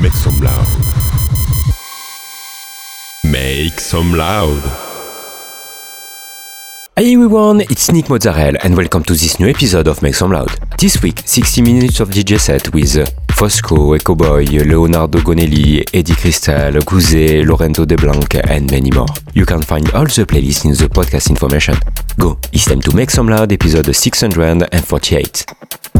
Make some loud. Make some loud. Hey everyone, it's Nick Mozzarella and welcome to this new episode of Make Some Loud. This week, 60 minutes of DJ set with Fosco, Echo Boy, Leonardo Gonelli, Eddie Cristal, Gouze, Lorenzo De Blanc and many more. You can find all the playlists in the podcast information. Go, it's time to Make Some Loud episode 648.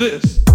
This.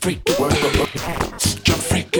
freak it, jump freak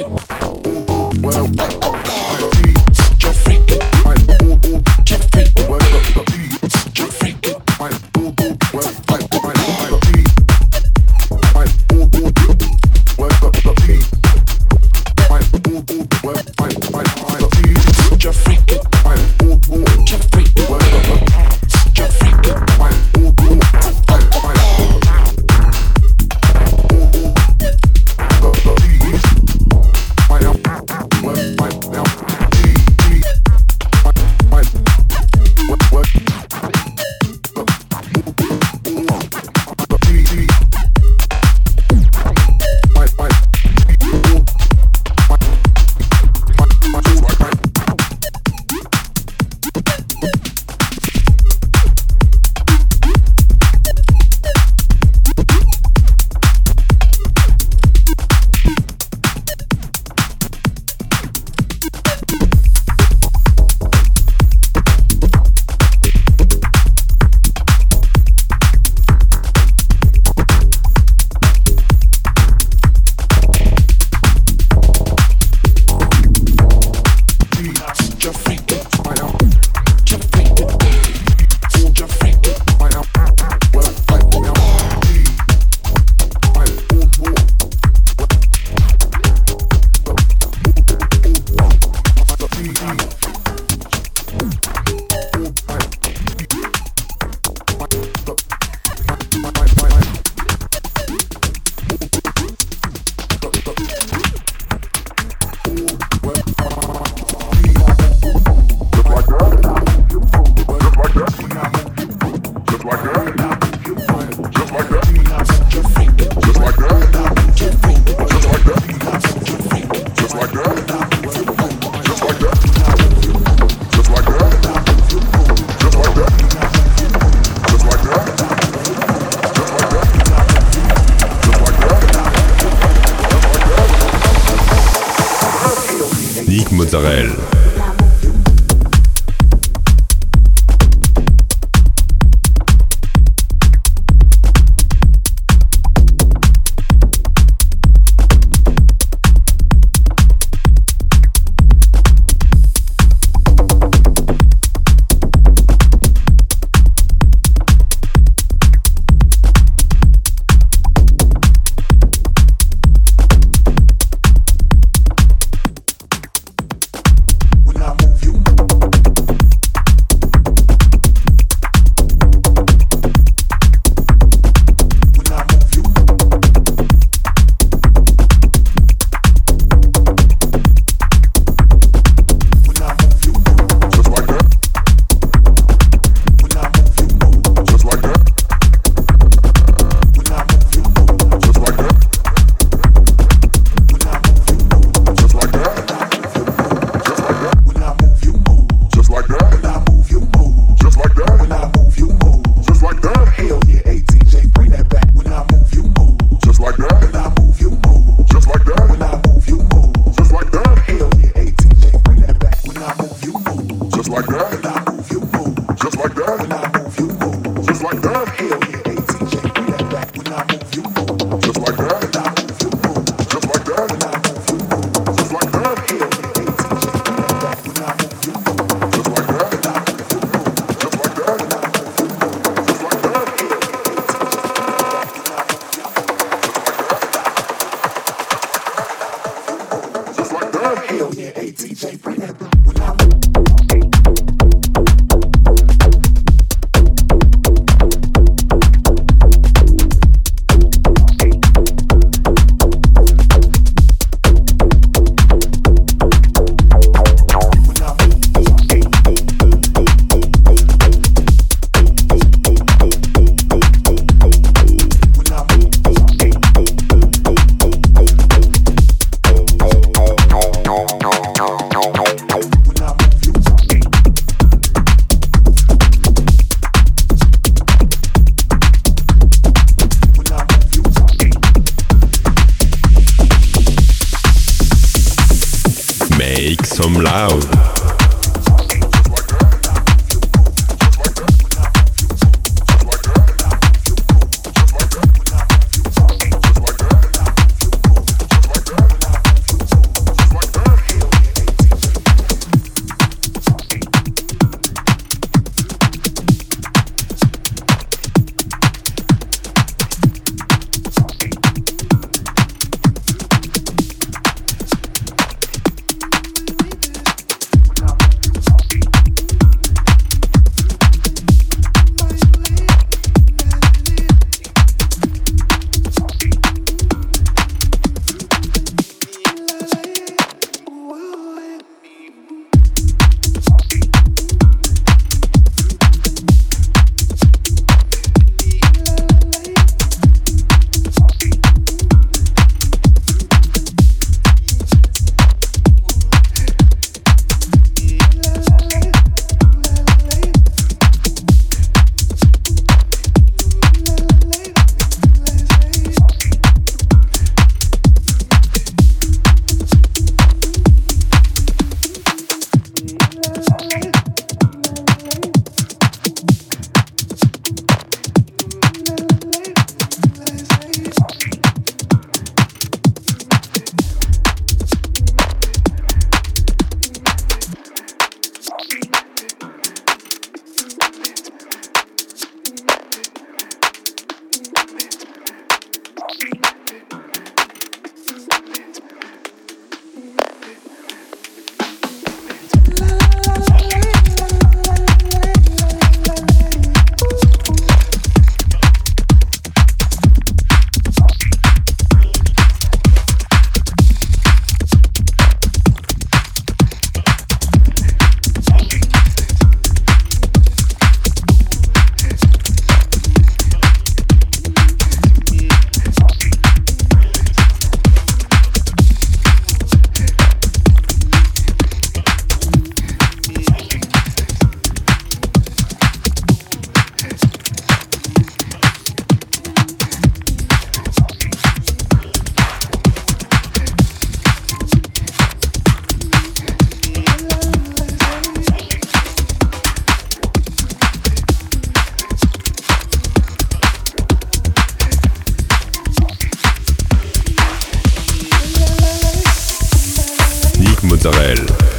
Hell.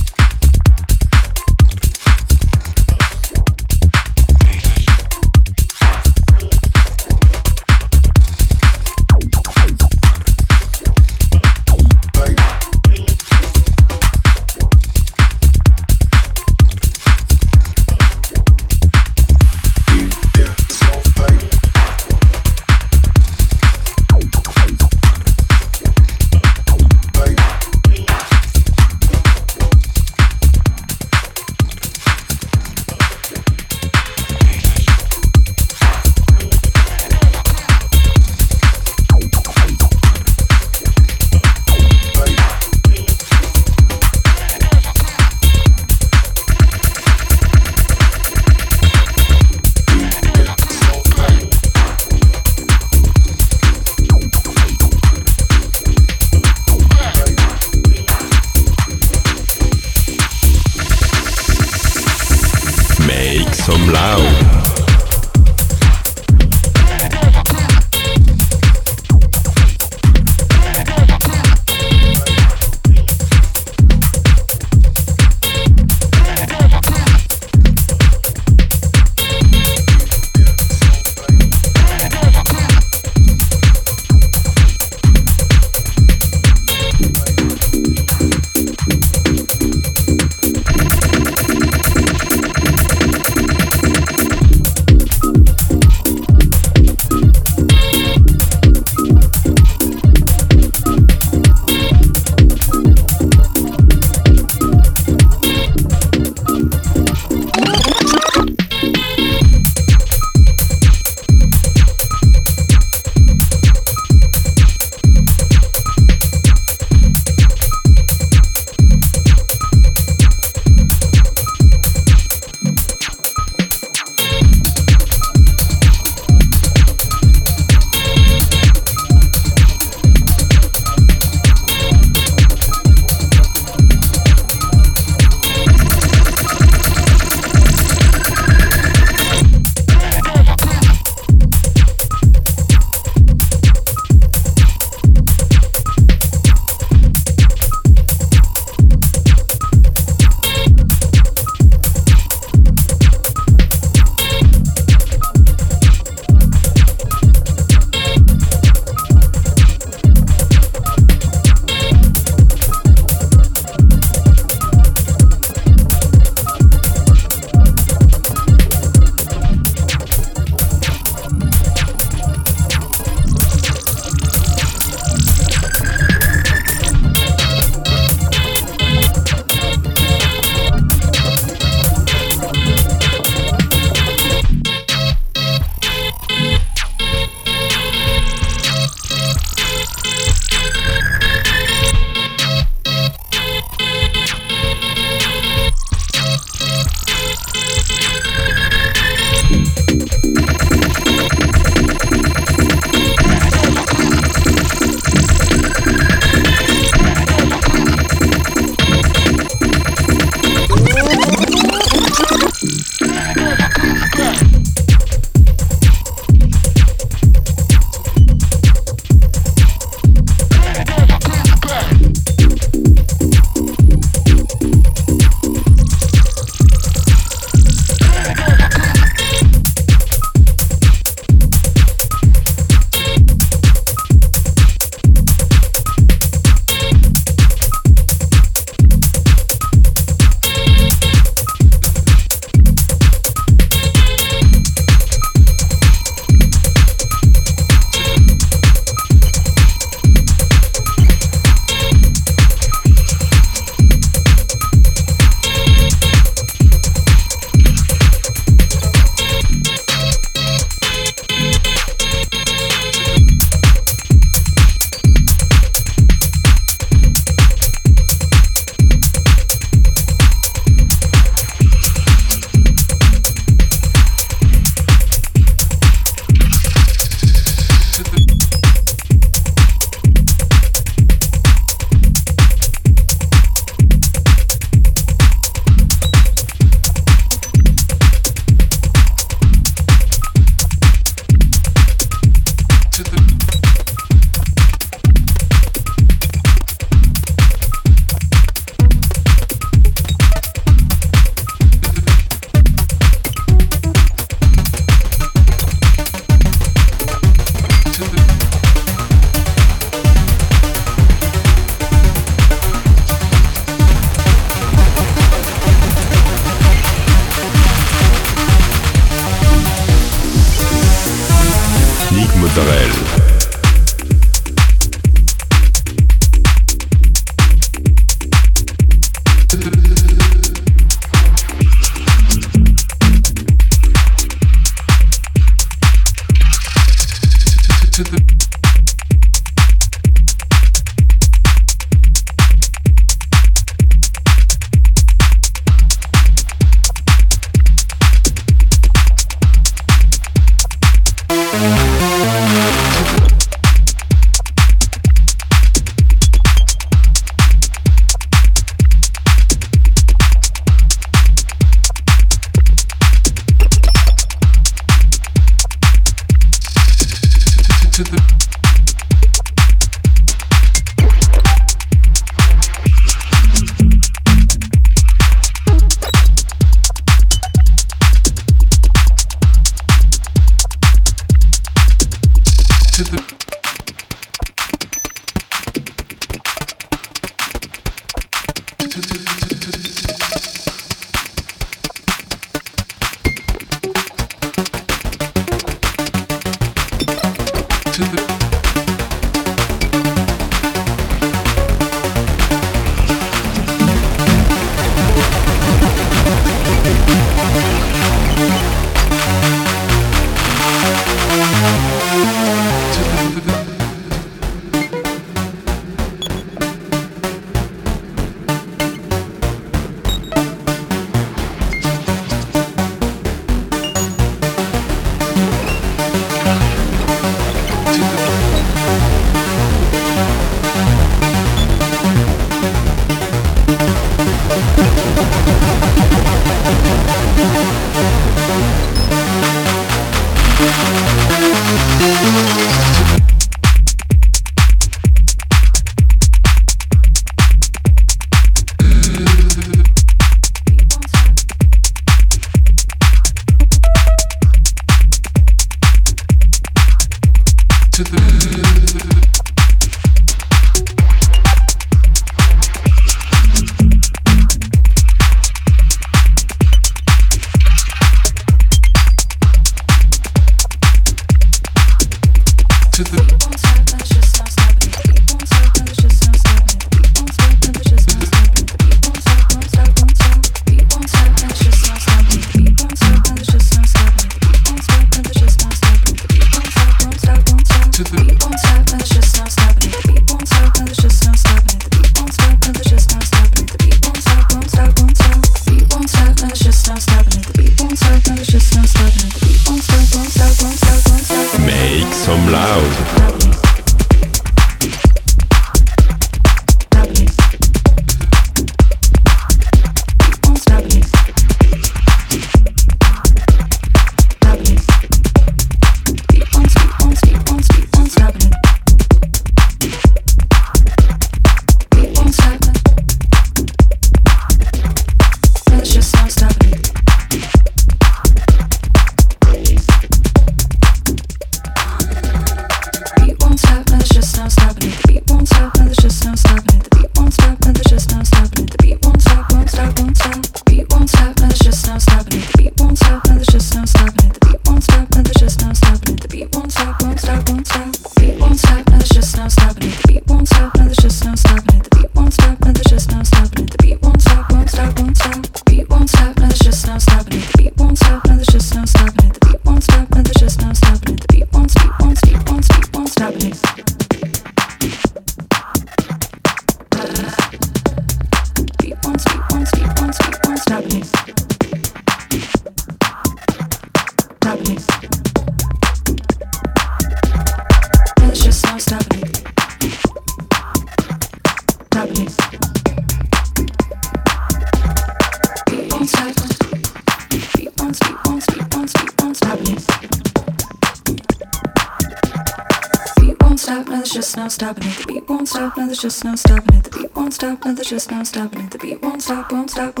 there's just no stopping it. The beat won't stop, no, there's just no stopping it. The beat won't stop, won't stop. Won't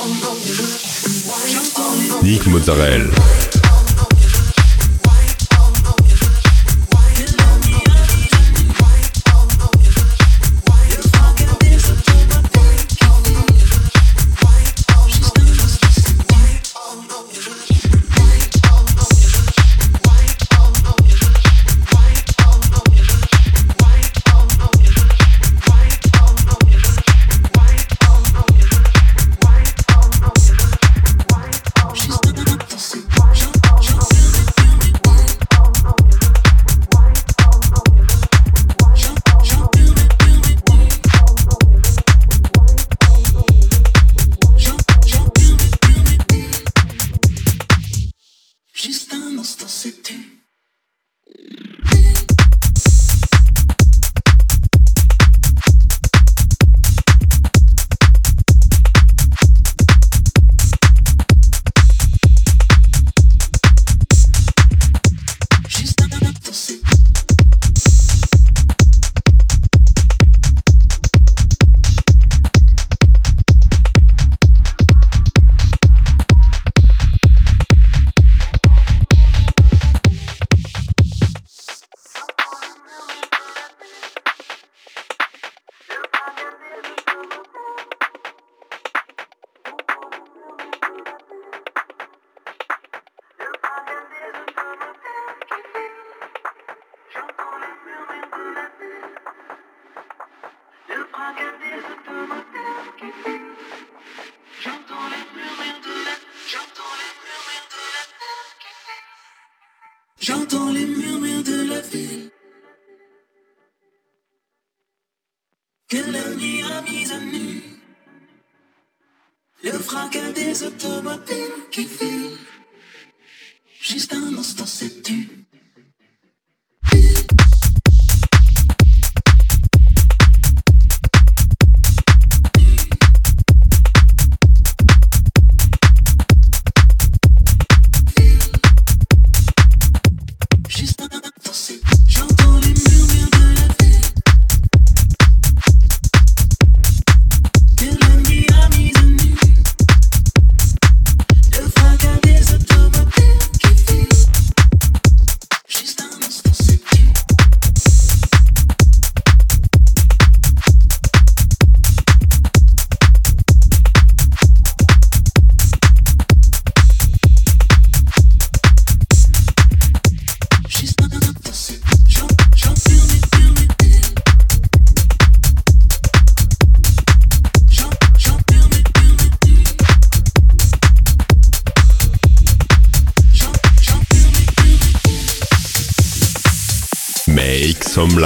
on the music. Dominique Mozzarella. mise. Le fracas des automobiles qui filent. Juste un instant, sais-tu?